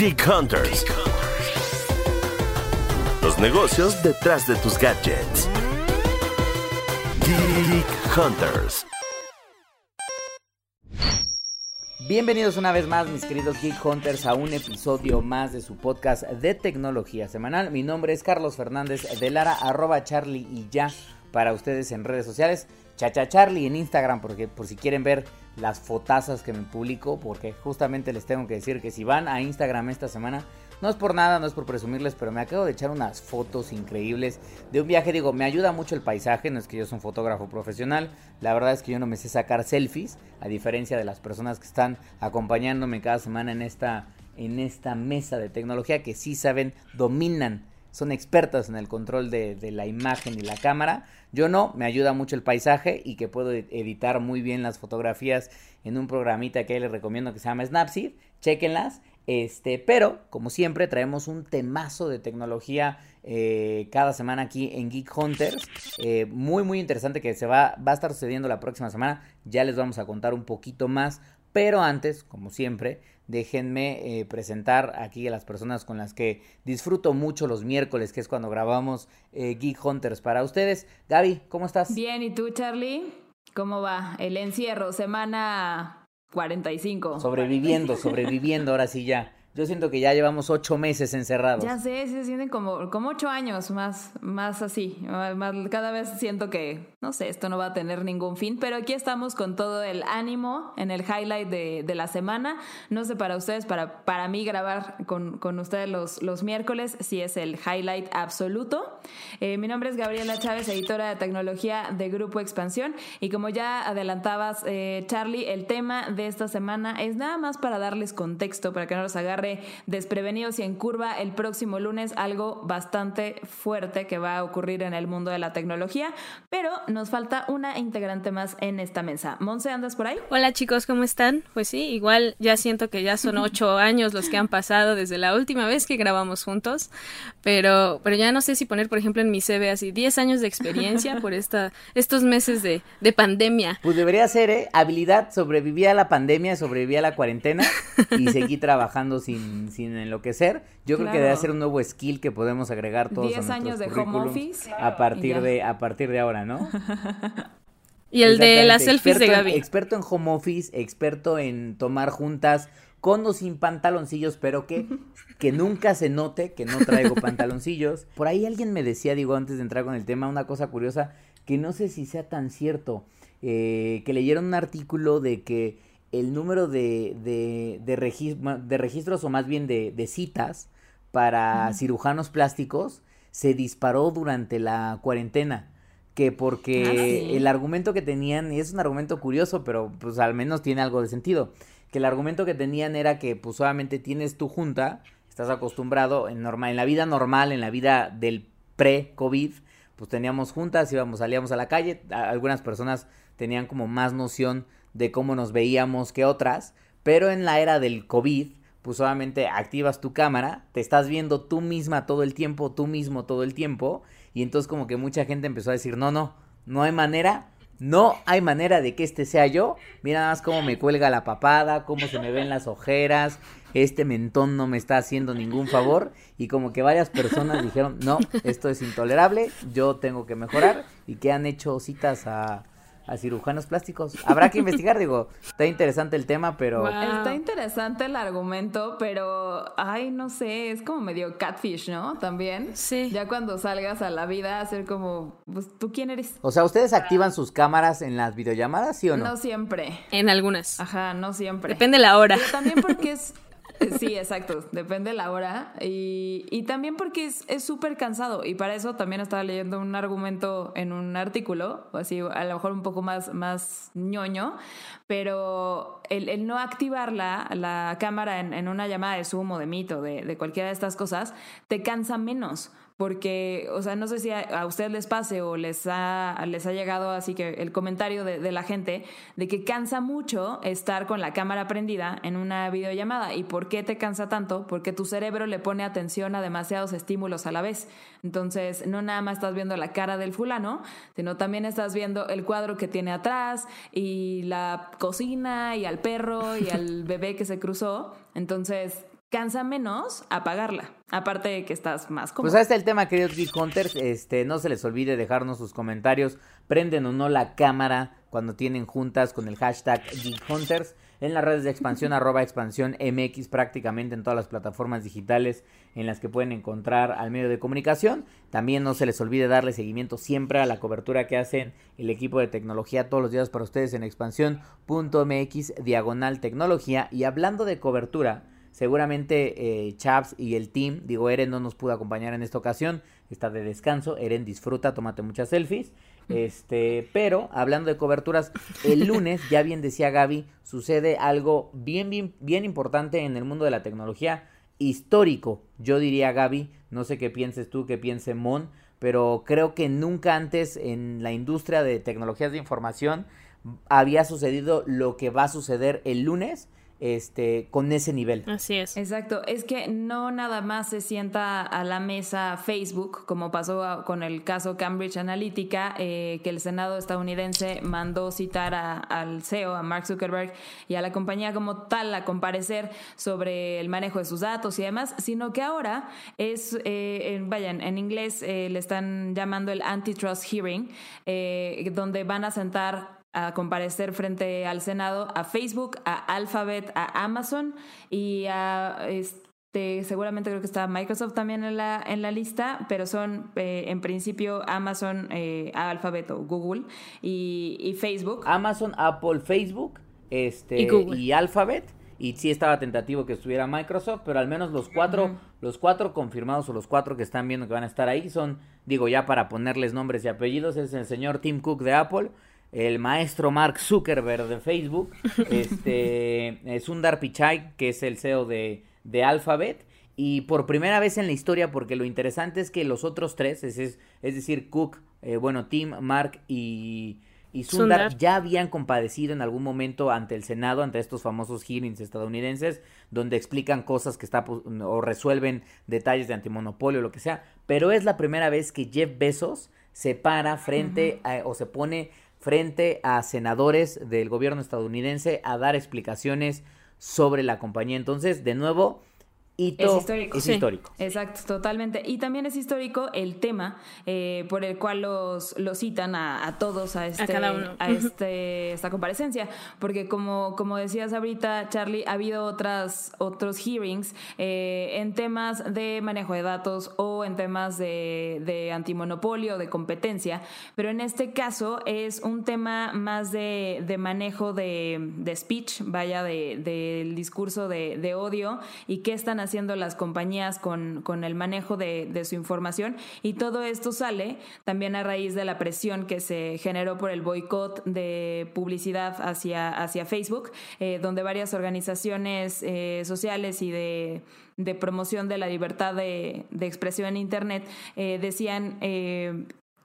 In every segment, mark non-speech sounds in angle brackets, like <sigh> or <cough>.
Geek Hunters. Los negocios detrás de tus gadgets. Geek Hunters. Bienvenidos una vez más, mis queridos Geek Hunters, a un episodio más de su podcast de tecnología semanal. Mi nombre es Carlos Fernández de Lara, arroba Charlie y ya para ustedes en redes sociales. Chacha Charlie en Instagram, porque por si quieren ver las fotazas que me publico, porque justamente les tengo que decir que si van a Instagram esta semana, no es por nada, no es por presumirles, pero me acabo de echar unas fotos increíbles de un viaje. Digo, me ayuda mucho el paisaje, no es que yo soy un fotógrafo profesional, la verdad es que yo no me sé sacar selfies, a diferencia de las personas que están acompañándome cada semana en esta, en esta mesa de tecnología que sí saben, dominan son expertas en el control de, la imagen y la cámara. Yo no, me ayuda mucho el paisaje y que puedo editar muy bien las fotografías en un programita que les recomiendo que se llama Snapseed. Chequenlas. Este, pero, como siempre, traemos un temazo de tecnología eh, cada semana aquí en Geek Hunters. Eh, muy, muy interesante que se va, va a estar sucediendo la próxima semana. Ya les vamos a contar un poquito más. Pero antes, como siempre, déjenme eh, presentar aquí a las personas con las que disfruto mucho los miércoles, que es cuando grabamos Geek Hunters para ustedes. Gaby, ¿cómo estás? Bien, ¿y tú, Charlie? ¿Cómo va el encierro? Semana 45. Sobreviviendo, sobreviviendo, ahora sí ya. Yo siento que ya llevamos ocho meses encerrados. Ya sé, se sienten como, como ocho años más, más así. Más, cada vez siento que, no sé, esto no va a tener ningún fin, pero aquí estamos con todo el ánimo en el highlight de, de la semana. No sé para ustedes, para, para mí grabar con, con ustedes los, los miércoles, sí es el highlight absoluto. Eh, mi nombre es Gabriela Chávez, editora de tecnología de Grupo Expansión, y como ya adelantabas, eh, Charlie, el tema de esta semana es nada más para darles contexto, para que no los agarre desprevenidos y en curva el próximo lunes algo bastante fuerte que va a ocurrir en el mundo de la tecnología, pero nos falta una integrante más en esta mesa. Monse, ¿andas por ahí? Hola chicos, ¿cómo están? Pues sí, igual ya siento que ya son ocho <laughs> años los que han pasado desde la última vez que grabamos juntos, pero, pero ya no sé si poner, por ejemplo, en mi CV así 10 años de experiencia por esta, estos meses de, de pandemia. Pues debería ser, ¿eh? Habilidad, sobreviví a la pandemia, sobreviví a la cuarentena y seguí <laughs> trabajando sin, sin enloquecer. Yo claro. creo que debe ser un nuevo skill que podemos agregar todos. 10 años de home office. A partir de, a partir de ahora, ¿no? <laughs> y el de las selfies de Gaby. En, experto en home office, experto en tomar juntas con o sin pantaloncillos, pero que, <laughs> que nunca se note que no traigo pantaloncillos. Por ahí alguien me decía, digo, antes de entrar con el tema, una cosa curiosa, que no sé si sea tan cierto, eh, que leyeron un artículo de que el número de, de, de, registro, de registros o más bien de, de citas para uh -huh. cirujanos plásticos se disparó durante la cuarentena. Que porque ah, sí. el argumento que tenían, y es un argumento curioso, pero pues al menos tiene algo de sentido, que el argumento que tenían era que pues solamente tienes tu junta, estás acostumbrado en, normal, en la vida normal, en la vida del pre-COVID, pues teníamos juntas, íbamos, salíamos a la calle, algunas personas tenían como más noción de cómo nos veíamos que otras, pero en la era del COVID, pues solamente activas tu cámara, te estás viendo tú misma todo el tiempo, tú mismo todo el tiempo, y entonces como que mucha gente empezó a decir, no, no, no hay manera, no hay manera de que este sea yo, mira nada más cómo me cuelga la papada, cómo se me ven las ojeras, este mentón no me está haciendo ningún favor, y como que varias personas dijeron, no, esto es intolerable, yo tengo que mejorar, y que han hecho citas a a cirujanos plásticos. Habrá que investigar, digo, está interesante el tema, pero... Wow. Está interesante el argumento, pero, ay, no sé, es como medio catfish, ¿no? También. Sí. Ya cuando salgas a la vida, hacer como, pues, ¿tú quién eres? O sea, ¿ustedes activan sus cámaras en las videollamadas, sí o no? No siempre. En algunas. Ajá, no siempre. Depende la hora. Pero también porque es... <laughs> <laughs> Sí, exacto, depende la hora. Y, y también porque es súper cansado. Y para eso también estaba leyendo un argumento en un artículo, o así, a lo mejor un poco más, más ñoño, pero el, el no activar la, cámara en, en, una llamada de Zoom o de Meet o de, de cualquiera de estas cosas, te cansa menos porque, o sea, no sé si a, a ustedes les pase o les ha, les ha llegado así que el comentario de, de, la gente de que cansa mucho estar con la cámara prendida en una videollamada. ¿Y por qué te cansa tanto? Porque tu cerebro le pone atención a demasiados estímulos a la vez. Entonces, no nada más estás viendo la cara del fulano, sino también estás viendo el cuadro que tiene atrás y la cocina y al perro y al <laughs> bebé que se cruzó. Entonces, cansa menos apagarla. Aparte de que estás más cómodo. Pues ahí está el tema, queridos Geek Hunters. Este, no se les olvide dejarnos sus comentarios. Prenden o no la cámara cuando tienen juntas con el hashtag Geek Hunters. En las redes de expansión, <laughs> arroba expansión MX, prácticamente en todas las plataformas digitales en las que pueden encontrar al medio de comunicación. También no se les olvide darle seguimiento siempre a la cobertura que hacen el equipo de tecnología todos los días para ustedes en expansión.mx diagonal tecnología. Y hablando de cobertura, Seguramente eh, Chaps y el team, digo, Eren no nos pudo acompañar en esta ocasión, está de descanso, Eren disfruta, tómate muchas selfies. Este, pero hablando de coberturas, el lunes, ya bien decía Gaby, sucede algo bien, bien, bien importante en el mundo de la tecnología, histórico, yo diría Gaby, no sé qué pienses tú, qué piense Mon, pero creo que nunca antes en la industria de tecnologías de información había sucedido lo que va a suceder el lunes este, con ese nivel. Así es. Exacto, es que no nada más se sienta a la mesa Facebook, como pasó con el caso Cambridge Analytica, eh, que el Senado estadounidense mandó citar al CEO, a Mark Zuckerberg, y a la compañía como tal a comparecer sobre el manejo de sus datos y demás, sino que ahora es, eh, vayan, en inglés eh, le están llamando el antitrust hearing, donde van a sentar a comparecer frente al Senado a Facebook, a Alphabet, a Amazon y a este seguramente creo que está Microsoft también en la, en la lista, pero son eh, en principio Amazon, eh, Alphabet o Google y, Facebook. Amazon, Apple, Facebook este, y, Alphabet. Y sí estaba tentativo que estuviera Microsoft, pero al menos los cuatro, los cuatro confirmados o los cuatro que están viendo que van a estar ahí son, digo ya para ponerles nombres y apellidos, es el señor Tim Cook de Apple, el maestro Mark Zuckerberg de Facebook, <laughs> este, Sundar Pichai, que es el CEO de, de Alphabet, y por primera vez en la historia, porque lo interesante es que los otros tres, es, es, decir, Cook, eh, bueno, Tim, Mark y, y Sundar, ya habían compadecido en algún momento ante el Senado, ante estos famosos hearings estadounidenses, donde explican cosas que está o resuelven detalles de antimonopolio o lo que sea, pero es la primera vez que Jeff Bezos se para frente o se pone frente a senadores del gobierno estadounidense a dar explicaciones sobre la compañía. Entonces, de nuevo, es histórico. Es histórico. Exacto, totalmente. Y también es histórico el tema eh, por el cual los, los citan a, todos a, este, a, este, esta comparecencia. Porque como, como decías ahorita, Charlie, ha habido otras, otros hearings eh, en temas de manejo de datos o en temas de, de antimonopolio, de competencia. Pero en este caso es un tema más de, de manejo de, de speech, vaya, del de, discurso de, de odio y qué están haciendo haciendo las compañías con, con el manejo de, de, su información. Y todo esto sale también a raíz de la presión que se generó por el boicot de publicidad hacia, hacia Facebook, eh, donde varias organizaciones eh, sociales y de, de, promoción de la libertad de, de expresión en Internet eh, decían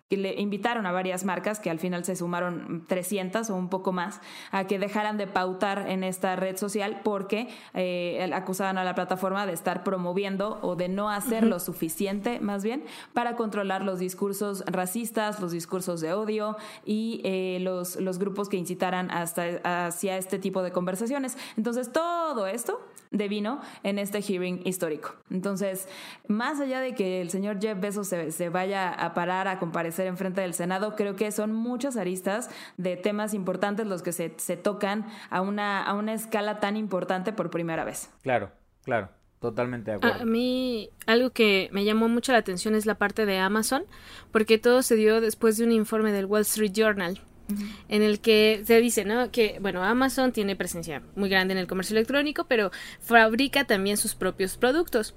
que le invitaron a varias marcas, que al final se sumaron 300 o un poco más, a que dejaran de pautar en esta red social porque eh, acusaban a la plataforma de estar promoviendo o de no hacer lo suficiente, más bien, para controlar los discursos racistas, los discursos de odio y eh, los, los grupos que incitaran hasta, hacia este tipo de conversaciones. Entonces, todo esto devino en este hearing histórico. Entonces, más allá de que el señor Jeff Bezos se, se vaya a parar a comparecer en frente del Senado, creo que son muchas aristas de temas importantes los que se, se tocan a una, a una escala tan importante por primera vez. Claro, claro. Totalmente de acuerdo. A mí algo que me llamó mucho la atención es la parte de Amazon, porque todo se dio después de un informe del Wall Street Journal en el que se dice, ¿no? Que, bueno, Amazon tiene presencia muy grande en el comercio electrónico, pero fabrica también sus propios productos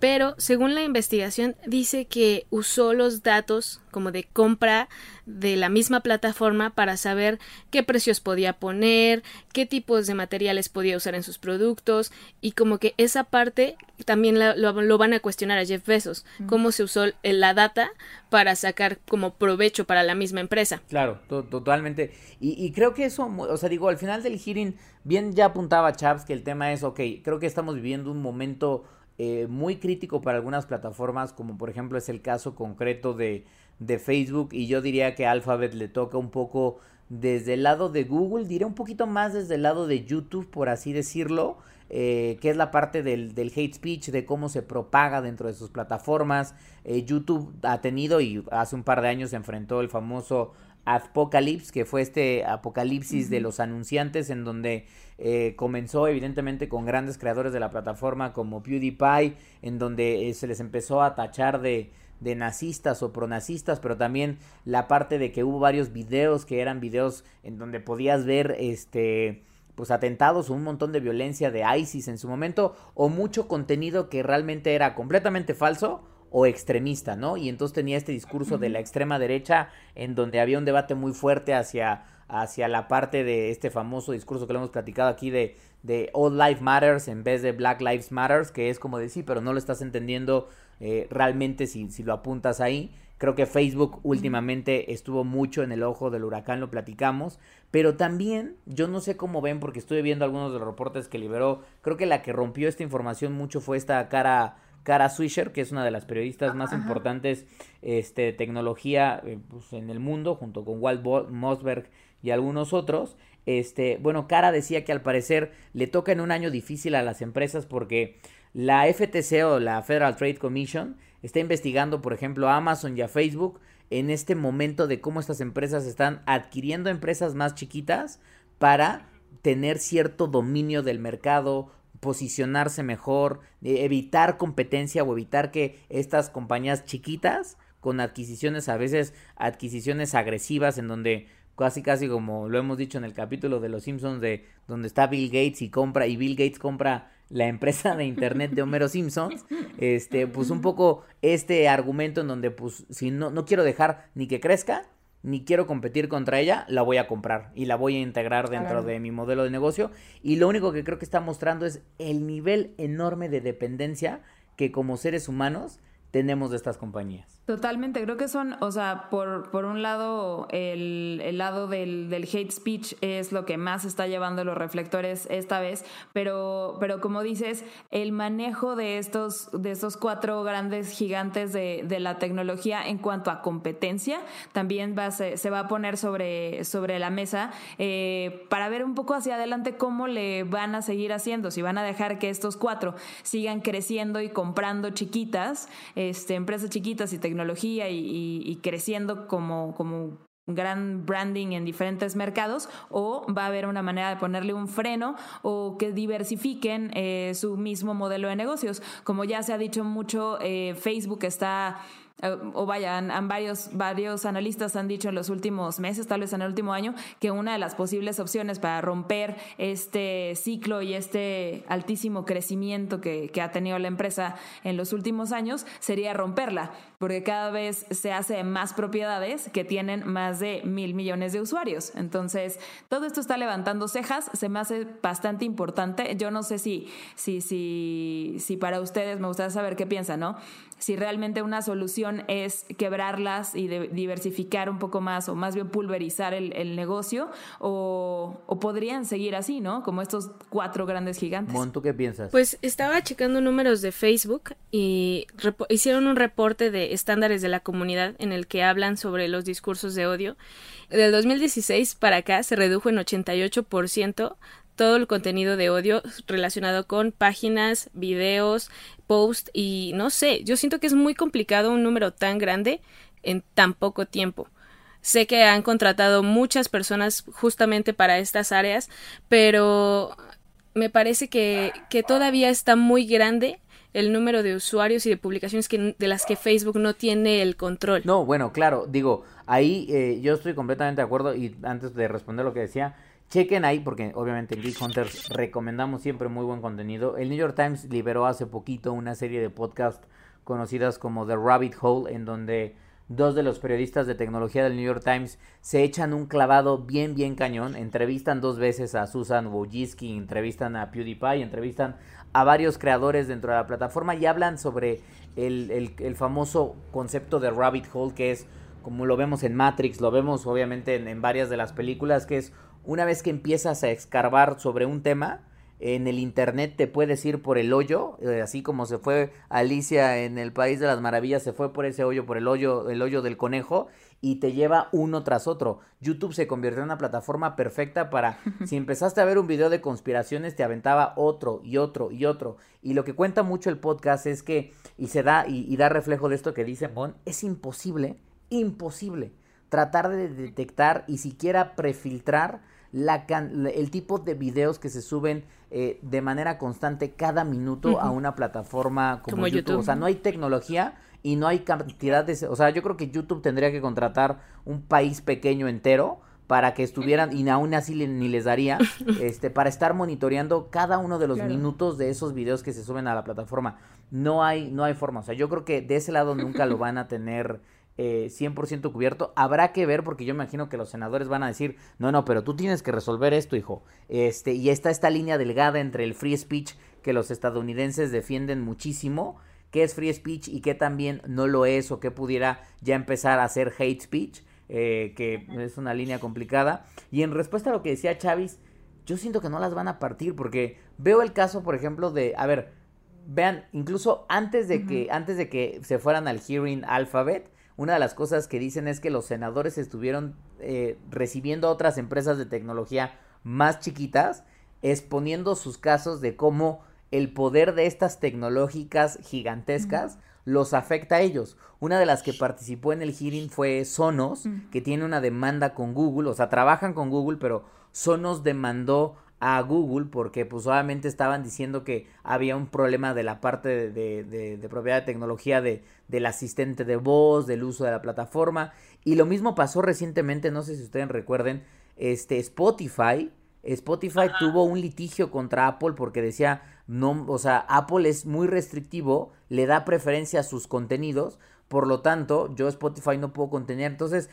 pero según la investigación dice que usó los datos como de compra de la misma plataforma para saber qué precios podía poner, qué tipos de materiales podía usar en sus productos y como que esa parte también lo, van a cuestionar a Jeff Bezos, cómo se usó la data para sacar como provecho para la misma empresa. Claro, totalmente. Y, y, creo que eso, o sea, digo, al final del hearing, bien ya apuntaba Chaps que el tema es, ok, creo que estamos viviendo un momento eh, muy crítico para algunas plataformas, como por ejemplo es el caso concreto de, de Facebook, y yo diría que Alphabet le toca un poco desde el lado de Google, diré un poquito más desde el lado de YouTube, por así decirlo, eh, que es la parte del, del, hate speech, de cómo se propaga dentro de sus plataformas. Eh, YouTube ha tenido y hace un par de años se enfrentó el famoso Apocalypse, que fue este apocalipsis de los anunciantes en donde eh, comenzó evidentemente con grandes creadores de la plataforma como PewDiePie, en donde eh, se les empezó a tachar de, de nazistas o pronazistas, pero también la parte de que hubo varios videos que eran videos en donde podías ver este pues atentados o un montón de violencia de ISIS en su momento o mucho contenido que realmente era completamente falso o extremista, ¿no? Y entonces tenía este discurso de la extrema derecha en donde había un debate muy fuerte hacia, hacia la parte de este famoso discurso que lo hemos platicado aquí de, de All Life Matters en vez de Black Lives Matters, que es como decir, pero no lo estás entendiendo eh, realmente si, si lo apuntas ahí. Creo que Facebook últimamente estuvo mucho en el ojo del huracán, lo platicamos, pero también yo no sé cómo ven porque estuve viendo algunos de los reportes que liberó, creo que la que rompió esta información mucho fue esta cara Cara Swisher, que es una de las periodistas más importantes este, de tecnología eh, pues, en el mundo, junto con Walt Mossberg y algunos otros. Este, bueno, Cara decía que al parecer le toca en un año difícil a las empresas porque la FTC o la Federal Trade Commission está investigando, por ejemplo, a Amazon y a Facebook en este momento de cómo estas empresas están adquiriendo empresas más chiquitas para tener cierto dominio del mercado posicionarse mejor, evitar competencia o evitar que estas compañías chiquitas con adquisiciones, a veces adquisiciones agresivas en donde casi casi como lo hemos dicho en el capítulo de los Simpsons de donde está Bill Gates y compra y Bill Gates compra la empresa de internet de Homero Simpsons, este pues un poco este argumento en donde pues si no no quiero dejar ni que crezca ni quiero competir contra ella, la voy a comprar y la voy a integrar dentro de mi modelo de negocio. Y lo único que creo que está mostrando es el nivel enorme de dependencia que como seres humanos tenemos de estas compañías. Totalmente, creo que son, o sea, por, por un lado, el, el lado del, del, hate speech es lo que más está llevando los reflectores esta vez, pero, pero como dices, el manejo de estos, de estos cuatro grandes gigantes de, de la tecnología en cuanto a competencia también va, se, se va a poner sobre, sobre la mesa eh, para ver un poco hacia adelante cómo le van a seguir haciendo, si van a dejar que estos cuatro sigan creciendo y comprando chiquitas, este, empresas chiquitas y tecnologías tecnología y, creciendo como, como gran branding en diferentes mercados o va a haber una manera de ponerle un freno o que diversifiquen eh, su mismo modelo de negocios. Como ya se ha dicho mucho, eh, Facebook está eh, o vaya, varios, varios analistas han dicho en los últimos meses, tal vez en el último año, que una de las posibles opciones para romper este ciclo y este altísimo crecimiento que ha tenido la empresa en los últimos años sería romperla, porque cada vez se hace más propiedades que tienen más de mil millones de usuarios. Entonces, todo esto está levantando cejas, se me hace bastante importante. Yo no sé si, si, si, si para ustedes me gustaría saber qué piensan, ¿no? Si realmente una solución es quebrarlas y diversificar un poco más o más bien pulverizar el, negocio o, podrían seguir así, ¿no? Como estos cuatro grandes gigantes. ¿tú qué piensas? Pues estaba checando números de Facebook y hicieron un reporte de estándares de la comunidad en el que hablan sobre los discursos de odio. Del 2016 para acá se redujo en 88% todo el contenido de odio relacionado con páginas, videos, posts y no sé, yo siento que es muy complicado un número tan grande en tan poco tiempo. Sé que han contratado muchas personas justamente para estas áreas, pero me parece que, que todavía está muy grande el número de usuarios y de publicaciones que, de las que Facebook no tiene el control. No, bueno, claro, digo, ahí eh, yo estoy completamente de acuerdo y antes de responder lo que decía, Chequen ahí porque obviamente en Geek Hunters recomendamos siempre muy buen contenido. El New York Times liberó hace poquito una serie de podcasts conocidas como The Rabbit Hole en donde dos de los periodistas de tecnología del New York Times se echan un clavado bien bien cañón, entrevistan dos veces a Susan Wojcicki, entrevistan a PewDiePie, entrevistan a varios creadores dentro de la plataforma y hablan sobre el, el, famoso concepto de Rabbit Hole que es como lo vemos en Matrix, lo vemos obviamente en, en varias de las películas, que es una vez que empiezas a escarbar sobre un tema, en el internet te puedes ir por el hoyo, eh, así como se fue Alicia en el País de las Maravillas, se fue por ese hoyo, por el hoyo, el hoyo del conejo, y te lleva uno tras otro. YouTube se convirtió en una plataforma perfecta para, <laughs> si empezaste a ver un video de conspiraciones, te aventaba otro y otro y otro. Y lo que cuenta mucho el podcast es que, y se da, y, da reflejo de esto que dice Mon, es imposible, imposible tratar de detectar y siquiera prefiltrar la el tipo de videos que se suben eh, de manera constante cada minuto a una plataforma como, YouTube. O sea, no hay tecnología y no hay cantidad de... O sea, yo creo que YouTube tendría que contratar un país pequeño entero para que estuvieran, y aún así ni les daría, <laughs> este, para estar monitoreando cada uno de los minutos de esos videos que se suben a la plataforma. No hay, no hay forma. O sea, yo creo que de ese lado nunca lo van a tener eh, 100% cubierto. Habrá que ver porque yo imagino que los senadores van a decir, no, no, pero tú tienes que resolver esto, hijo. Este, y está esta línea delgada entre el free speech que los estadounidenses defienden muchísimo qué es free speech y qué también no lo es o qué pudiera ya empezar a ser hate speech, eh, que es una línea complicada. Y en respuesta a lo que decía Chávez, yo siento que no las van a partir porque veo el caso, por ejemplo, de, a ver, vean, incluso antes de que, antes de que se fueran al hearing alphabet, una de las cosas que dicen es que los senadores estuvieron eh, recibiendo a otras empresas de tecnología más chiquitas, exponiendo sus casos de cómo el poder de estas tecnológicas gigantescas los afecta a ellos. Una de las que participó en el hearing fue Sonos, que tiene una demanda con Google, o sea, trabajan con Google, pero Sonos demandó a Google porque pues obviamente estaban diciendo que había un problema de la parte de, de, propiedad de tecnología de, del asistente de voz, del uso de la plataforma. Y lo mismo pasó recientemente, no sé si ustedes recuerden, este Spotify. Spotify tuvo un litigio contra Apple porque decía, no, o sea, Apple es muy restrictivo, le da preferencia a sus contenidos, por lo tanto, yo Spotify no puedo contener, entonces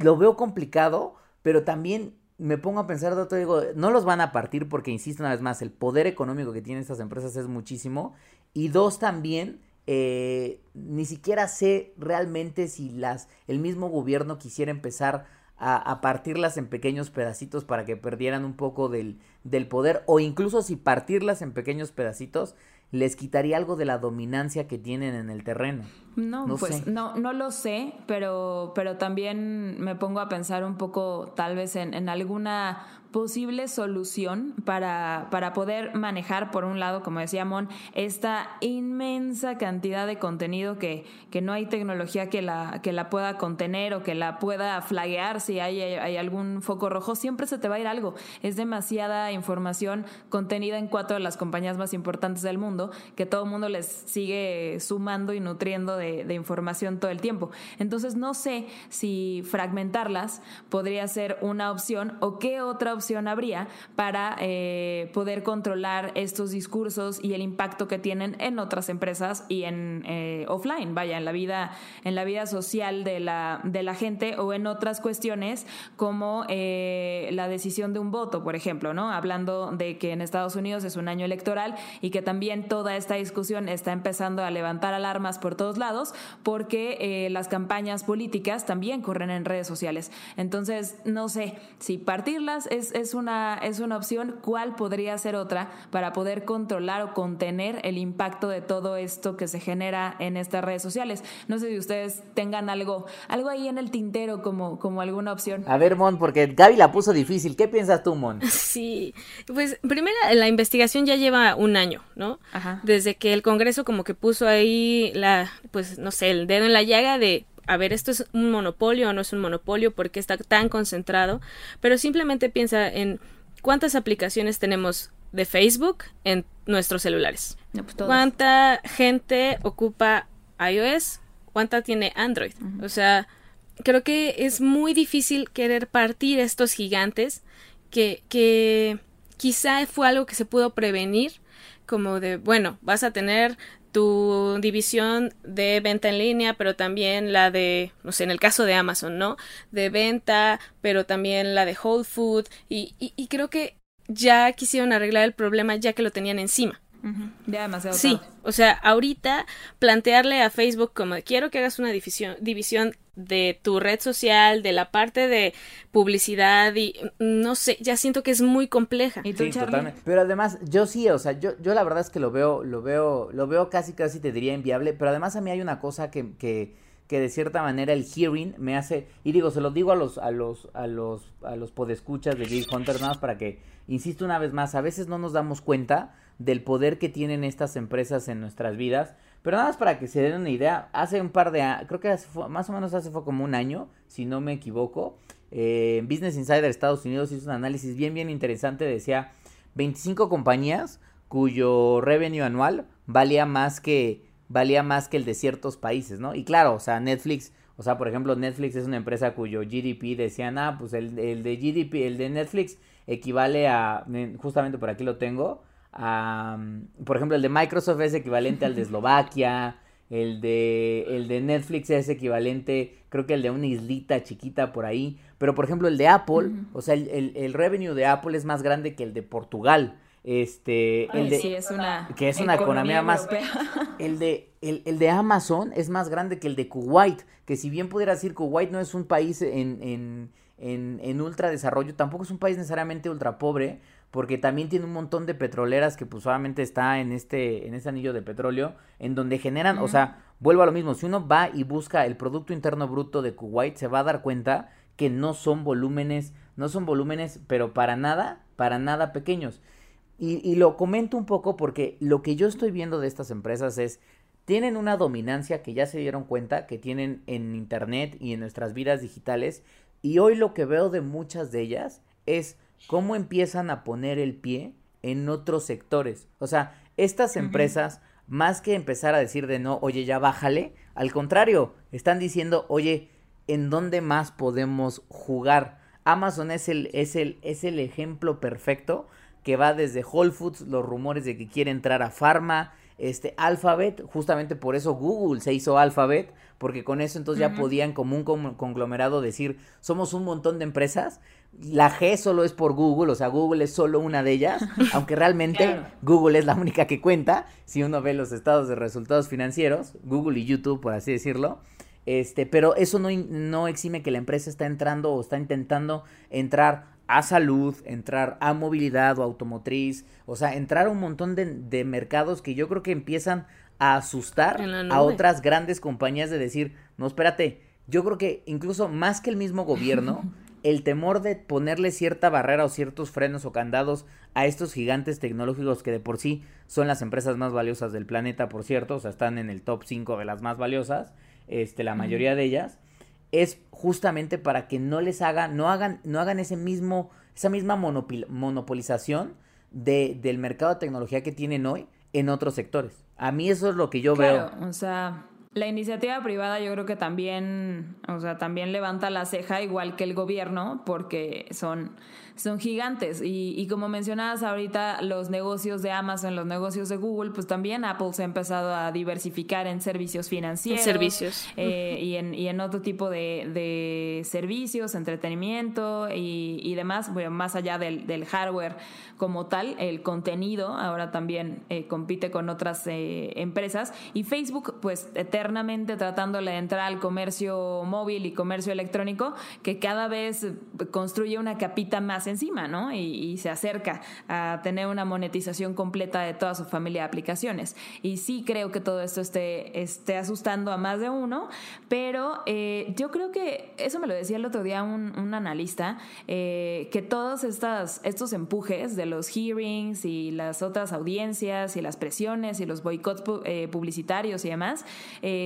lo veo complicado, pero también me pongo a pensar de otro, digo, no los van a partir porque, insisto una vez más, el poder económico que tienen estas empresas es muchísimo, y dos también, eh, ni siquiera sé realmente si las, el mismo gobierno quisiera empezar a, partirlas en pequeños pedacitos para que perdieran un poco del, del poder o incluso si partirlas en pequeños pedacitos les quitaría algo de la dominancia que tienen en el terreno. No, pues no, no lo sé, pero, pero también me pongo a pensar un poco tal vez en, en alguna posible solución para, para poder manejar, por un lado, como decía Mon, esta inmensa cantidad de contenido que, que no hay tecnología que la, que la pueda contener o que la pueda flaguear si hay, hay algún foco rojo, siempre se te va a ir algo. Es demasiada información contenida en cuatro de las compañías más importantes del mundo que todo el mundo les sigue sumando y nutriendo de, de información todo el tiempo. Entonces no sé si fragmentarlas podría ser una opción o qué otra opción habría para eh, poder controlar estos discursos y el impacto que tienen en otras empresas y en eh, offline, vaya, en la vida, en la vida social de la, de la gente o en otras cuestiones como eh, la decisión de un voto, por ejemplo, ¿no? Hablando de que en Estados Unidos es un año electoral y que también toda esta discusión está empezando a levantar alarmas por todos lados porque las campañas políticas también corren en redes sociales. Entonces, no sé si partirlas es es, una, es una opción. ¿Cuál podría ser otra para poder controlar o contener el impacto de todo esto que se genera en estas redes sociales? No sé si ustedes tengan algo, algo ahí en el tintero como, como alguna opción. A ver, Mon, porque Gaby la puso difícil. ¿Qué piensas tú, Mon? <laughs> Sí, pues primero la investigación ya lleva un año, ¿no? Ajá. Desde que el Congreso como que puso ahí la, pues no sé, el dedo en la llaga de a ver, esto es un monopolio o no es un monopolio, porque está tan concentrado, pero simplemente piensa en cuántas aplicaciones tenemos de Facebook en nuestros celulares. Pues ¿Cuánta gente ocupa iOS? ¿Cuánta tiene Android? O sea, creo que es muy difícil querer partir estos gigantes que, que quizá fue algo que se pudo prevenir como de, bueno, vas a tener tu división de venta en línea, pero también la de, no sé, en el caso de Amazon, ¿no? De venta, pero también la de Whole Food. Y, y, creo que ya quisieron arreglar el problema ya que lo tenían encima. Ya demasiado. Sí, o sea, ahorita plantearle a Facebook como quiero que hagas una división, división de tu red social, de la parte de publicidad y no sé, ya siento que es muy compleja. ¿Y tú, Pero además, yo sí, o sea, yo, yo la verdad es que lo veo, lo veo, lo veo casi casi te diría inviable, pero además a mí hay una cosa que, que que de cierta manera el hearing me hace, y digo, se lo digo a los, a los, a los, a los podescuchas de Jay Hunter, nada más para que, insisto una vez más, a veces no nos damos cuenta del poder que tienen estas empresas en nuestras vidas, pero nada más para que se den una idea, hace un par de años, creo que más o menos hace fue como un año, si no me equivoco, eh, Business Insider Estados Unidos hizo un análisis bien, bien interesante, decía 25 compañías cuyo revenue anual valía más que valía más que el de ciertos países, ¿no? Y claro, o sea, Netflix, o sea, por ejemplo, Netflix es una empresa cuyo GDP decían, ah, pues el, el de GDP, el de Netflix equivale a, justamente por aquí lo tengo, por ejemplo, el de Microsoft es equivalente al de Eslovaquia, el de, el de Netflix es equivalente, creo que el de una islita chiquita por ahí, pero por ejemplo el de Apple, o sea, el, el, revenue de Apple es más grande que el de Portugal. Este, el de, sí, es una que es una economía, más. <laughs> El de, el, el, de Amazon es más grande que el de Kuwait, que si bien pudiera decir Kuwait no es un país en, en, en, en ultra desarrollo, tampoco es un país necesariamente ultra pobre, porque también tiene un montón de petroleras que pues solamente está en este, en este anillo de petróleo, en donde generan, o sea, vuelvo a lo mismo, si uno va y busca el Producto Interno Bruto de Kuwait, se va a dar cuenta que no son volúmenes, no son volúmenes, pero para nada, para nada pequeños. Y, lo comento un poco porque lo que yo estoy viendo de estas empresas es, tienen una dominancia que ya se dieron cuenta que tienen en Internet y en nuestras vidas digitales. Y hoy lo que veo de muchas de ellas es cómo empiezan a poner el pie en otros sectores. O sea, estas empresas, más que empezar a decir de no, oye, ya bájale, al contrario, están diciendo, oye, ¿en dónde más podemos jugar? Amazon es el, es el, es el ejemplo perfecto que va desde Whole Foods, los rumores de que quiere entrar a Pharma, este Alphabet, justamente por eso Google se hizo Alphabet, porque con eso entonces ya podían como un conglomerado decir, somos un montón de empresas, la G solo es por Google, o sea, Google es solo una de ellas, <laughs> aunque realmente Google es la única que cuenta, si uno ve los estados de resultados financieros, Google y YouTube, por así decirlo. Este, pero eso no, no exime que la empresa está entrando o está intentando entrar a salud, entrar a movilidad o automotriz, o sea, entrar a un montón de, mercados que yo creo que empiezan a asustar a otras grandes compañías de decir, no, espérate, yo creo que incluso más que el mismo gobierno, <laughs> el temor de ponerle cierta barrera o ciertos frenos o candados a estos gigantes tecnológicos que de por sí son las empresas más valiosas del planeta, por cierto, o sea, están en el top 5 de las más valiosas, este, la mayoría de ellas, es justamente para que no les haga, no hagan, no hagan ese mismo, esa misma monopolización de, del mercado de tecnología que tienen hoy en otros sectores. A mí eso es lo que yo claro, veo. O sea, la iniciativa privada yo creo que también, o sea, también levanta la ceja igual que el gobierno porque son son gigantes. Y, y, como mencionabas ahorita, los negocios de Amazon, los negocios de Google, pues también Apple se ha empezado a diversificar en servicios financieros. Servicios. Eh, y, en, y en otro tipo de, de servicios, entretenimiento y, y, demás, bueno, más allá del, del, hardware como tal, el contenido ahora también eh, compite con otras eh, empresas. Y Facebook, pues eternamente tratándole de entrar al comercio móvil y comercio electrónico, que cada vez construye una capita más encima, ¿no? Y, se acerca a tener una monetización completa de toda su familia de aplicaciones. Y sí creo que todo esto esté, esté asustando a más de uno, pero eh, yo creo que, eso me lo decía el otro día un, analista, eh, que todos estas, estos empujes de los hearings y las otras audiencias y las presiones y los boicots eh, publicitarios y demás,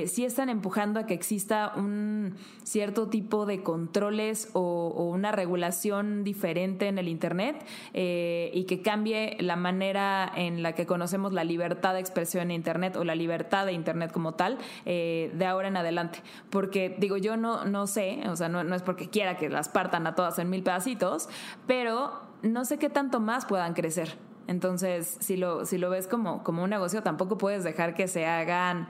sí están empujando a que exista un cierto tipo de controles o una regulación diferente en el Internet eh, y que cambie la manera en la que conocemos la libertad de expresión en Internet o la libertad de Internet como tal eh, de ahora en adelante. Porque digo, yo no, no sé, o sea, no, no es porque quiera que las partan a todas en mil pedacitos, pero no sé qué tanto más puedan crecer. Entonces, si lo, si lo ves como, como un negocio, tampoco puedes dejar que se hagan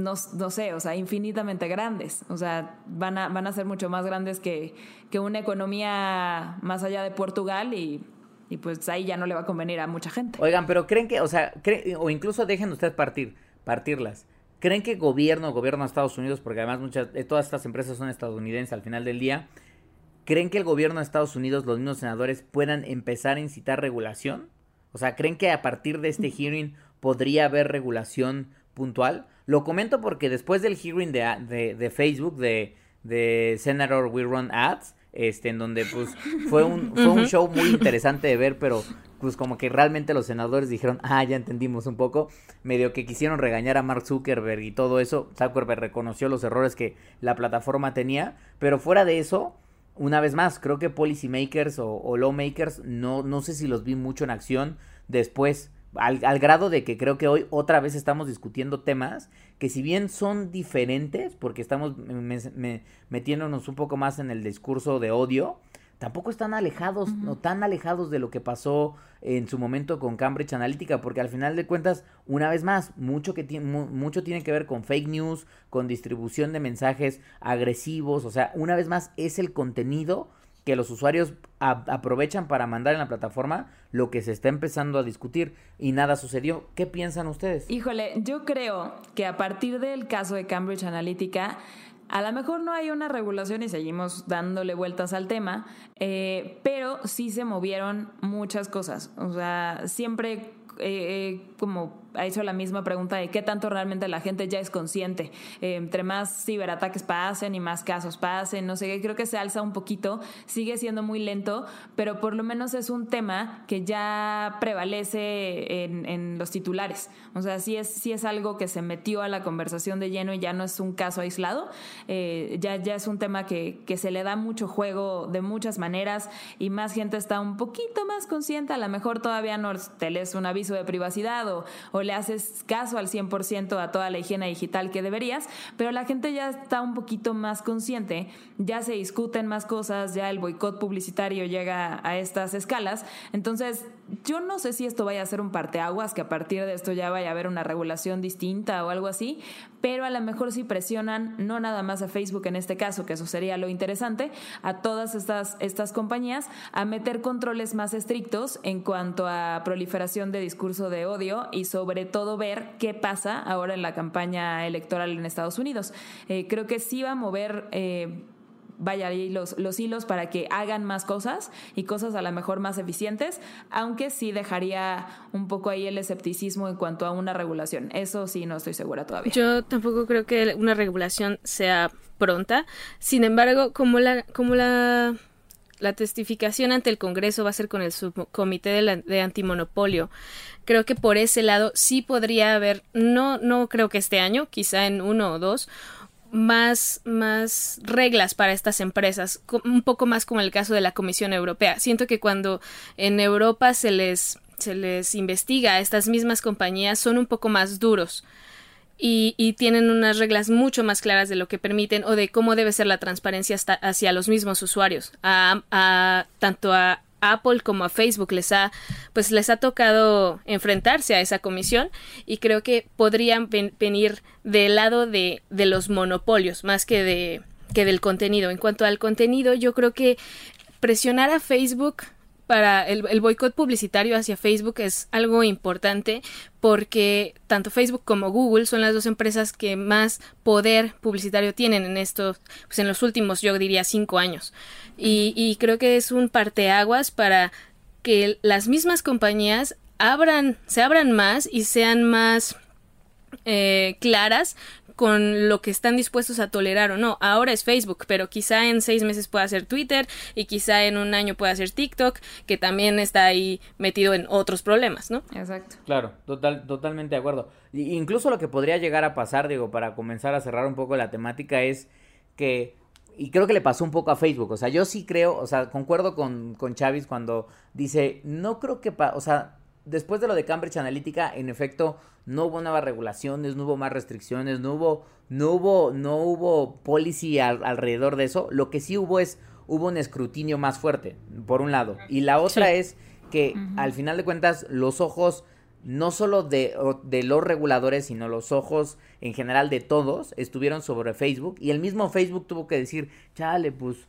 no, no, sé, o sea, infinitamente grandes. O sea, van a, van a ser mucho más grandes que, que una economía más allá de Portugal y, y, pues ahí ya no le va a convenir a mucha gente. Oigan, pero creen que, o sea, o incluso dejen ustedes partir, partirlas. ¿Creen que gobierno, gobierno de Estados Unidos, porque además muchas, de todas estas empresas son estadounidenses al final del día, ¿creen que el gobierno de Estados Unidos, los mismos senadores, puedan empezar a incitar regulación? O sea, ¿creen que a partir de este <laughs> hearing podría haber regulación puntual? Lo comento porque después del hearing de, de, de Facebook, de, de Senator We Run Ads, este, en donde pues fue un, fue un show muy interesante de ver, pero pues como que realmente los senadores dijeron, ah, ya entendimos un poco, medio que quisieron regañar a Mark Zuckerberg y todo eso, Zuckerberg reconoció los errores que la plataforma tenía, pero fuera de eso, una vez más, creo que policymakers o, o lawmakers, no, no sé si los vi mucho en acción después, al, al, grado de que creo que hoy otra vez estamos discutiendo temas que si bien son diferentes, porque estamos me, me, metiéndonos un poco más en el discurso de odio, tampoco están alejados, uh -huh. no tan alejados de lo que pasó en su momento con Cambridge Analytica, porque al final de cuentas, una vez más, mucho, que tiene, mucho tiene que ver con fake news, con distribución de mensajes agresivos, o sea, una vez más es el contenido que los usuarios aprovechan para mandar en la plataforma lo que se está empezando a discutir y nada sucedió. ¿Qué piensan ustedes? Híjole, yo creo que a partir del caso de Cambridge Analytica, a lo mejor no hay una regulación y seguimos dándole vueltas al tema, eh, pero sí se movieron muchas cosas. O sea, siempre eh, como hecho la misma pregunta de qué tanto realmente la gente ya es consciente. Eh, entre más ciberataques pasen y más casos pasen, no sé, creo que se alza un poquito, sigue siendo muy lento, pero por lo menos es un tema que ya prevalece en, en los titulares. O sea, sí es, sí es algo que se metió a la conversación de lleno y ya no es un caso aislado, eh, ya, ya es un tema que, que se le da mucho juego de muchas maneras y más gente está un poquito más consciente, a lo mejor todavía no te lees un aviso de privacidad o, o le haces caso al 100% a toda la higiene digital que deberías, pero la gente ya está un poquito más consciente, ya se discuten más cosas, ya el boicot publicitario llega a estas escalas, entonces yo no sé si esto vaya a ser un parteaguas, que a partir de esto ya vaya a haber una regulación distinta o algo así, pero a lo mejor si presionan no nada más a Facebook en este caso, que eso sería lo interesante, a todas estas, estas compañías a meter controles más estrictos en cuanto a proliferación de discurso de odio y sobre todo ver qué pasa ahora en la campaña electoral en Estados Unidos. Eh, creo que sí va a mover... Eh, vaya ahí los, los hilos para que hagan más cosas y cosas a lo mejor más eficientes, aunque sí dejaría un poco ahí el escepticismo en cuanto a una regulación. Eso sí, no estoy segura todavía. Yo tampoco creo que una regulación sea pronta. Sin embargo, como la, como la la testificación ante el Congreso va a ser con el subcomité de, la, de, antimonopolio. Creo que por ese lado sí podría haber, no, no creo que este año, quizá en uno o dos, más, más reglas para estas empresas, un poco más como el caso de la Comisión Europea. Siento que cuando en Europa se les, se les investiga a estas mismas compañías son un poco más duros. Y, tienen unas reglas mucho más claras de lo que permiten o de cómo debe ser la transparencia hasta hacia los mismos usuarios, a, a, tanto a Apple como a Facebook les ha pues les ha tocado enfrentarse a esa comisión y creo que podrían ven, venir del lado de, de los monopolios más que de que del contenido. En cuanto al contenido, yo creo que presionar a Facebook para el, boicot publicitario hacia Facebook es algo importante porque tanto Facebook como Google son las dos empresas que más poder publicitario tienen en estos, pues en los últimos, yo diría, cinco años. Y, y creo que es un parteaguas para que las mismas compañías abran, se abran más y sean más eh, claras con lo que están dispuestos a tolerar o no. Ahora es Facebook, pero quizá en seis meses pueda ser Twitter y quizá en un año pueda ser TikTok, que también está ahí metido en otros problemas, ¿no? Exacto. Claro, total, totalmente de acuerdo. Y incluso lo que podría llegar a pasar, digo, para comenzar a cerrar un poco la temática es que y creo que le pasó un poco a Facebook. O sea, yo sí creo, o sea, concuerdo con, con Chávez cuando dice, no creo que, pa o sea, después de lo de Cambridge Analytica, en efecto, no hubo nuevas regulaciones, no hubo más restricciones, no hubo, no hubo, no hubo policy al, alrededor de eso. Lo que sí hubo es, hubo un escrutinio más fuerte, por un lado. Y la otra sí. es que, uh -huh. al final de cuentas, los ojos, no solo de, de los reguladores, sino los ojos en general de todos, estuvieron sobre Facebook. Y el mismo Facebook tuvo que decir, chale, pues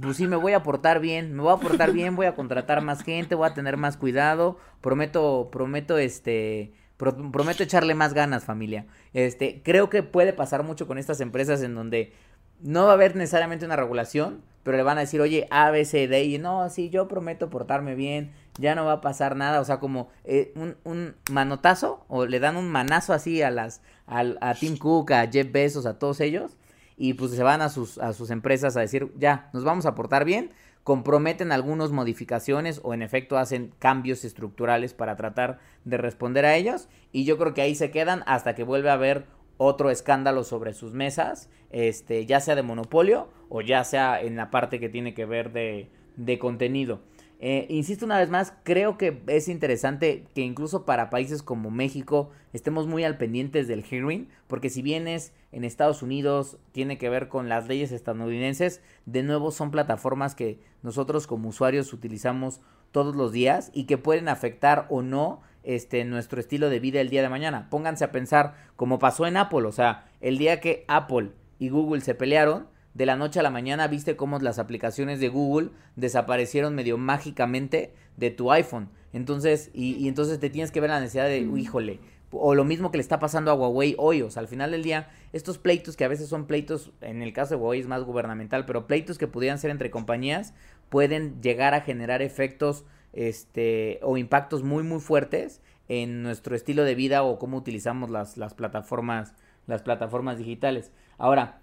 pues sí, me voy a portar bien, me voy a portar bien, voy a contratar más gente, voy a tener más cuidado, prometo, prometo, este, pro, prometo echarle más ganas, familia. Este, creo que puede pasar mucho con estas empresas en donde no va a haber necesariamente una regulación, pero le van a decir, oye, A, B, C, D, y no, sí, yo prometo portarme bien, ya no va a pasar nada, o sea, como eh, un, un, manotazo o le dan un manazo así a las a, a Tim Cook, a Jeff Bezos, a todos ellos y pues se van a sus a sus empresas a decir, ya, nos vamos a portar bien, comprometen algunas modificaciones o en efecto hacen cambios estructurales para tratar de responder a ellos y yo creo que ahí se quedan hasta que vuelve a haber otro escándalo sobre sus mesas, este, ya sea de monopolio o ya sea en la parte que tiene que ver de, de contenido. Eh, insisto una vez más, creo que es interesante que incluso para países como México estemos muy al pendientes del hearing, porque si bien es en Estados Unidos, tiene que ver con las leyes estadounidenses, de nuevo son plataformas que nosotros como usuarios utilizamos todos los días y que pueden afectar o no este, nuestro estilo de vida el día de mañana. Pónganse a pensar como pasó en Apple, o sea, el día que Apple y Google se pelearon, de la noche a la mañana viste cómo las aplicaciones de Google desaparecieron medio mágicamente de tu iPhone. Entonces, y, y entonces te tienes que ver la necesidad de, híjole, o lo mismo que le está pasando a Huawei hoy, o sea, al final del día, estos pleitos que a veces son pleitos, en el caso de Huawei es más gubernamental, pero pleitos que pudieran ser entre compañías, pueden llegar a generar efectos este o impactos muy muy fuertes en nuestro estilo de vida o cómo utilizamos las, las plataformas las plataformas digitales. Ahora,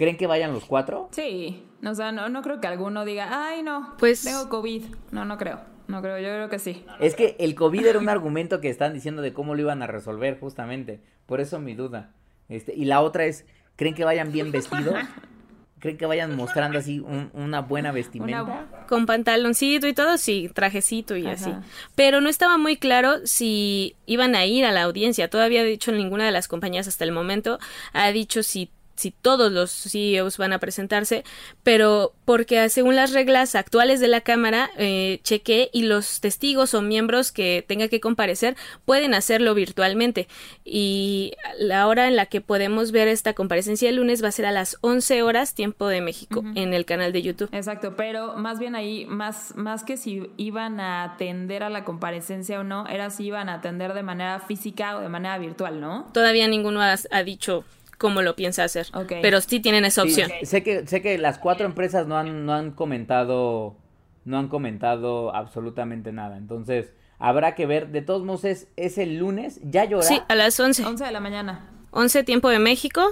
¿Creen que vayan los cuatro? Sí, o sea, no, no creo que alguno diga, ay, no, pues tengo COVID. No, no creo. No creo, yo creo que sí. Es que el COVID era un <laughs> argumento que están diciendo de cómo lo iban a resolver, justamente. Por eso mi duda. Este, y la otra es, ¿creen que vayan bien vestidos? <laughs> ¿Creen que vayan mostrando así un, una buena vestimenta? Una... Con pantaloncito y todo, sí, trajecito y Ajá. así. Pero no estaba muy claro si iban a ir a la audiencia. Todavía, de hecho, ninguna de las compañías hasta el momento ha dicho si si todos los CEOs van a presentarse, pero porque según las reglas actuales de la Cámara, eh, chequé y los testigos o miembros que tenga que comparecer pueden hacerlo virtualmente. Y la hora en la que podemos ver esta comparecencia el lunes va a ser a las 11 horas tiempo de México uh -huh. en el canal de YouTube. Exacto, pero más bien ahí, más, más que si iban a atender a la comparecencia o no, era si iban a atender de manera física o de manera virtual, ¿no? Todavía ninguno ha, ha dicho cómo lo piensa hacer. Okay. Pero sí tienen esa opción. Sí, sé que sé que las cuatro empresas no han no han comentado no han comentado absolutamente nada. Entonces, habrá que ver. De todos modos es, es el lunes, ya llora. Sí, a las 11. 11 de la mañana. 11 tiempo de México.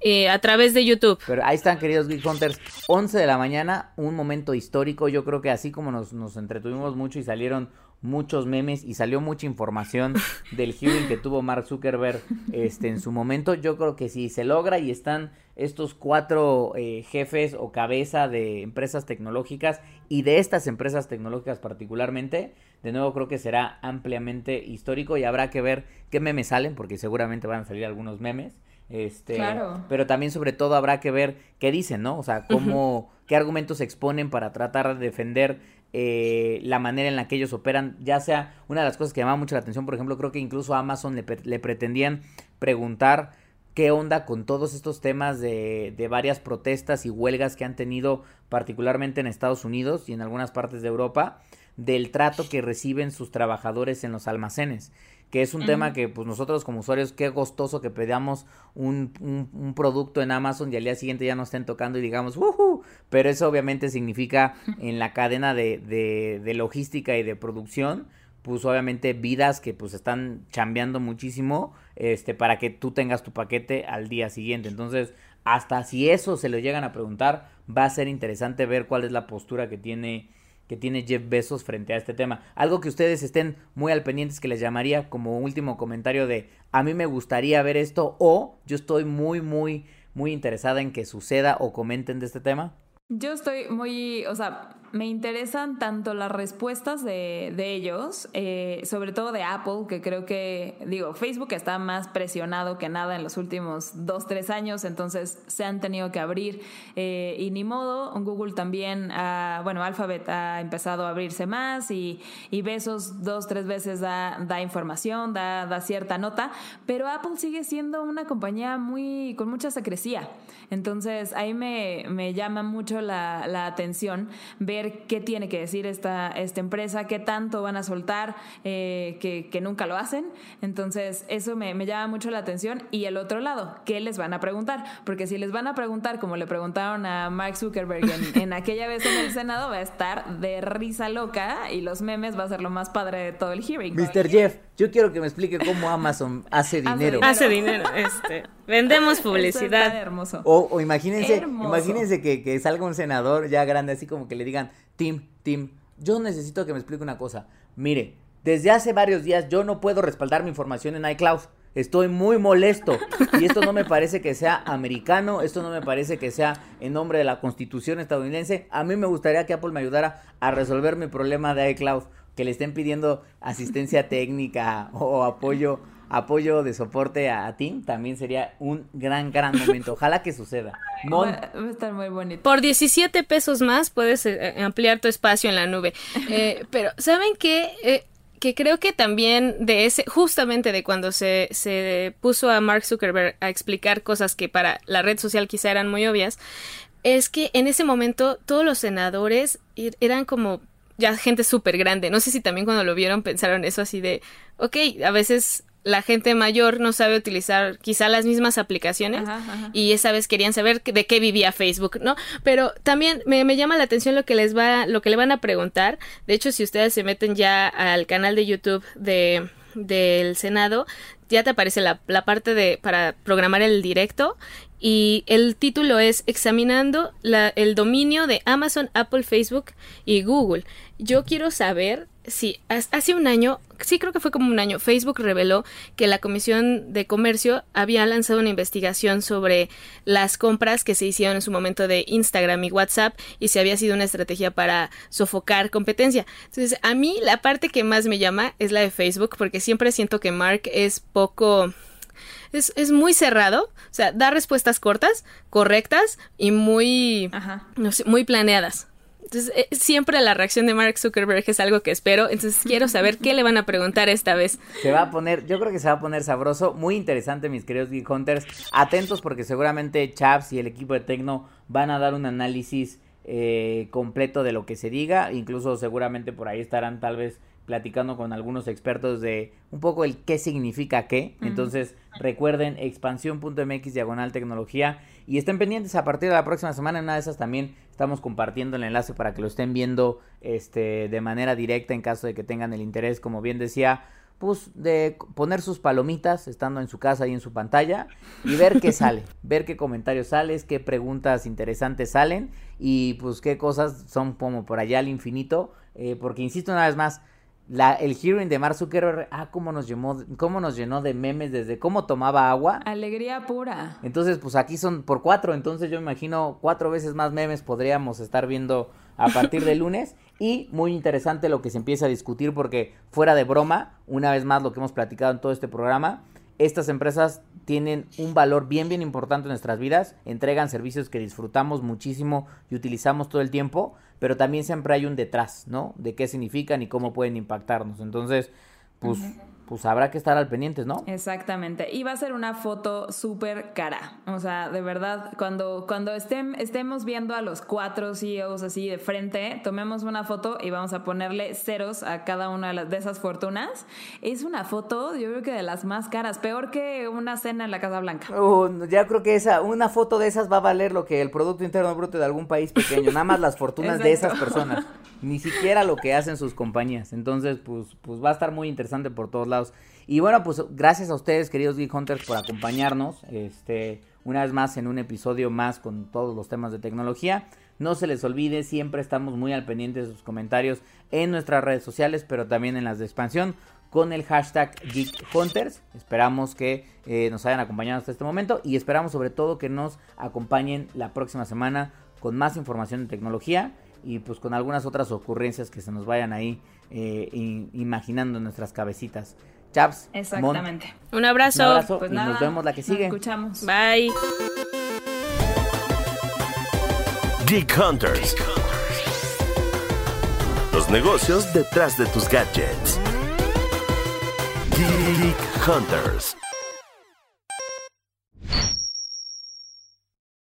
Eh, a través de YouTube. Pero ahí están, queridos Geek Hunters. 11 de la mañana, un momento histórico. Yo creo que así como nos, nos entretuvimos mucho y salieron muchos memes y salió mucha información del hearing que tuvo Mark Zuckerberg este, en su momento. Yo creo que si se logra y están estos cuatro eh, jefes o cabeza de empresas tecnológicas y de estas empresas tecnológicas particularmente, de nuevo creo que será ampliamente histórico y habrá que ver qué memes salen, porque seguramente van a salir algunos memes. Este, claro. pero también sobre todo habrá que ver qué dicen, ¿no? O sea, cómo, uh -huh. qué argumentos exponen para tratar de defender eh, la manera en la que ellos operan, ya sea una de las cosas que llamaba mucho la atención, por ejemplo, creo que incluso a Amazon le, le pretendían preguntar qué onda con todos estos temas de, de, varias protestas y huelgas que han tenido particularmente en Estados Unidos y en algunas partes de Europa del trato que reciben sus trabajadores en los almacenes que es un uh -huh. tema que pues nosotros como usuarios qué gustoso que pedamos un, un, un, producto en Amazon y al día siguiente ya nos estén tocando y digamos pero eso obviamente significa <laughs> en la cadena de, de, de, logística y de producción pues obviamente vidas que pues están chambeando muchísimo este para que tú tengas tu paquete al día siguiente entonces hasta si eso se lo llegan a preguntar va a ser interesante ver cuál es la postura que tiene que tiene Jeff Bezos frente a este tema. Algo que ustedes estén muy al pendientes que les llamaría como último comentario de a mí me gustaría ver esto o yo estoy muy muy muy interesada en que suceda o comenten de este tema. Yo estoy muy, o sea, me interesan tanto las respuestas de, de ellos, eh, sobre todo de Apple, que creo que, digo, Facebook está más presionado que nada en los últimos dos, tres años, entonces se han tenido que abrir eh, y ni modo, Google también, bueno, Alphabet ha empezado a abrirse más y, y Besos dos, tres veces da, da información, da, da cierta nota, pero Apple sigue siendo una compañía muy, con mucha secrecía, entonces ahí me, me llama mucho la, la atención ver ver qué tiene que decir esta, esta empresa, qué tanto van a soltar, eh, que, que, nunca lo hacen. Entonces, eso me, me, llama mucho la atención. Y el otro lado, ¿qué les van a preguntar? Porque si les van a preguntar, como le preguntaron a Mark Zuckerberg en, <laughs> en aquella vez en el Senado, va a estar de risa loca y los memes va a ser lo más padre de todo el hearing. Mr. Jeff, yo quiero que me explique cómo Amazon hace dinero. Hace dinero, este. Vendemos publicidad. hermoso. O, o imagínense, imagínense que, que salga un senador ya grande, así como que le digan, Tim, Tim, yo necesito que me explique una cosa. Mire, desde hace varios días yo no puedo respaldar mi información en iCloud. Estoy muy molesto. Y esto no me parece que sea americano, esto no me parece que sea en nombre de la constitución estadounidense. A mí me gustaría que Apple me ayudara a resolver mi problema de iCloud, que le estén pidiendo asistencia técnica o apoyo apoyo de soporte a, Tim, también sería un gran, gran momento. Ojalá que suceda. <laughs> Va, a estar muy bonito. Por 17 pesos más puedes eh, ampliar tu espacio en la nube. <laughs> Eh, pero, ¿saben qué? Eh, que creo que también de ese, justamente de cuando se, se puso a Mark Zuckerberg a explicar cosas que para la red social quizá eran muy obvias, es que en ese momento todos los senadores eran como ya gente súper grande. No sé si también cuando lo vieron pensaron eso así de, ok, a veces la gente mayor no sabe utilizar quizá las mismas aplicaciones y esa vez querían saber de qué vivía Facebook, ¿no? Pero también me, me, llama la atención lo que les va, lo que le van a preguntar. De hecho, si ustedes se meten ya al canal de YouTube de del Senado, ya te aparece la, la parte de para programar el directo y el título es Examinando la, el dominio de Amazon, Apple, Facebook y Google. Yo quiero saber si hace un año, sí creo que fue como un año, Facebook reveló que la Comisión de Comercio había lanzado una investigación sobre las compras que se hicieron en su momento de Instagram y WhatsApp y si había sido una estrategia para sofocar competencia. Entonces, a mí la parte que más me llama es la de Facebook porque siempre siento que Mark es poco es, es muy cerrado, o sea, da respuestas cortas, correctas y muy, no sé, muy planeadas. Entonces, eh, siempre la reacción de Mark Zuckerberg es algo que espero. Entonces, quiero saber qué le van a preguntar esta vez. Se va a poner, yo creo que se va a poner sabroso. Muy interesante, mis queridos Geek Hunters. Atentos porque seguramente Chaps y el equipo de Tecno van a dar un análisis eh, completo de lo que se diga. Incluso, seguramente por ahí estarán tal vez platicando con algunos expertos de un poco el qué significa qué. Entonces, recuerden expansión.mx diagonal tecnología y estén pendientes a partir de la próxima semana. En una de esas también estamos compartiendo el enlace para que lo estén viendo este, de manera directa en caso de que tengan el interés, como bien decía, pues de poner sus palomitas estando en su casa y en su pantalla y ver qué <laughs> sale, ver qué comentarios salen, qué preguntas interesantes salen y pues qué cosas son como por allá al infinito, eh, porque insisto una vez más, la, el hearing de Mark Zuckerberg, ah, cómo nos, llenó, cómo nos llenó de memes desde cómo tomaba agua. Alegría pura. Entonces, pues aquí son por cuatro, entonces yo imagino cuatro veces más memes podríamos estar viendo a partir de lunes. <laughs> Y muy interesante lo que se empieza a discutir porque fuera de broma, una vez más lo que hemos platicado en todo este programa, estas empresas tienen un valor bien, bien importante en nuestras vidas, entregan servicios que disfrutamos muchísimo y utilizamos todo el tiempo, pero también siempre hay un detrás, ¿no? De qué significan y cómo pueden impactarnos. Entonces, pues pues habrá que estar al pendiente, ¿no? Exactamente. Y va a ser una foto súper cara. O sea, de verdad, cuando, cuando estén, estemos viendo a los cuatro CEOs así de frente, tomemos una foto y vamos a ponerle ceros a cada una de, las, de esas fortunas. Es una foto, yo creo que de las más caras, peor que una cena en la Casa Blanca. Uh, ya creo que esa, una foto de esas va a valer lo que el Producto Interno Bruto de algún país pequeño, nada más las fortunas de esas personas, <laughs> ni siquiera lo que hacen sus compañías. Entonces, pues, pues va a estar muy interesante por todos lados. Y bueno, pues gracias a ustedes, queridos Geek Hunters, por acompañarnos. Este, una vez más en un episodio más con todos los temas de tecnología. No se les olvide, siempre estamos muy al pendiente de sus comentarios en nuestras redes sociales, pero también en las de expansión con el hashtag Geek Hunters. Esperamos que eh, nos hayan acompañado hasta este momento y esperamos sobre todo que nos acompañen la próxima semana con más información de tecnología y pues con algunas otras ocurrencias que se nos vayan ahí eh, imaginando en nuestras cabecitas. Chaps. Exactamente. Un abrazo. Un abrazo pues y nos vemos la que sigue. Nos escuchamos. Bye. Geek Hunters. Los negocios detrás de tus gadgets. Geek Hunters.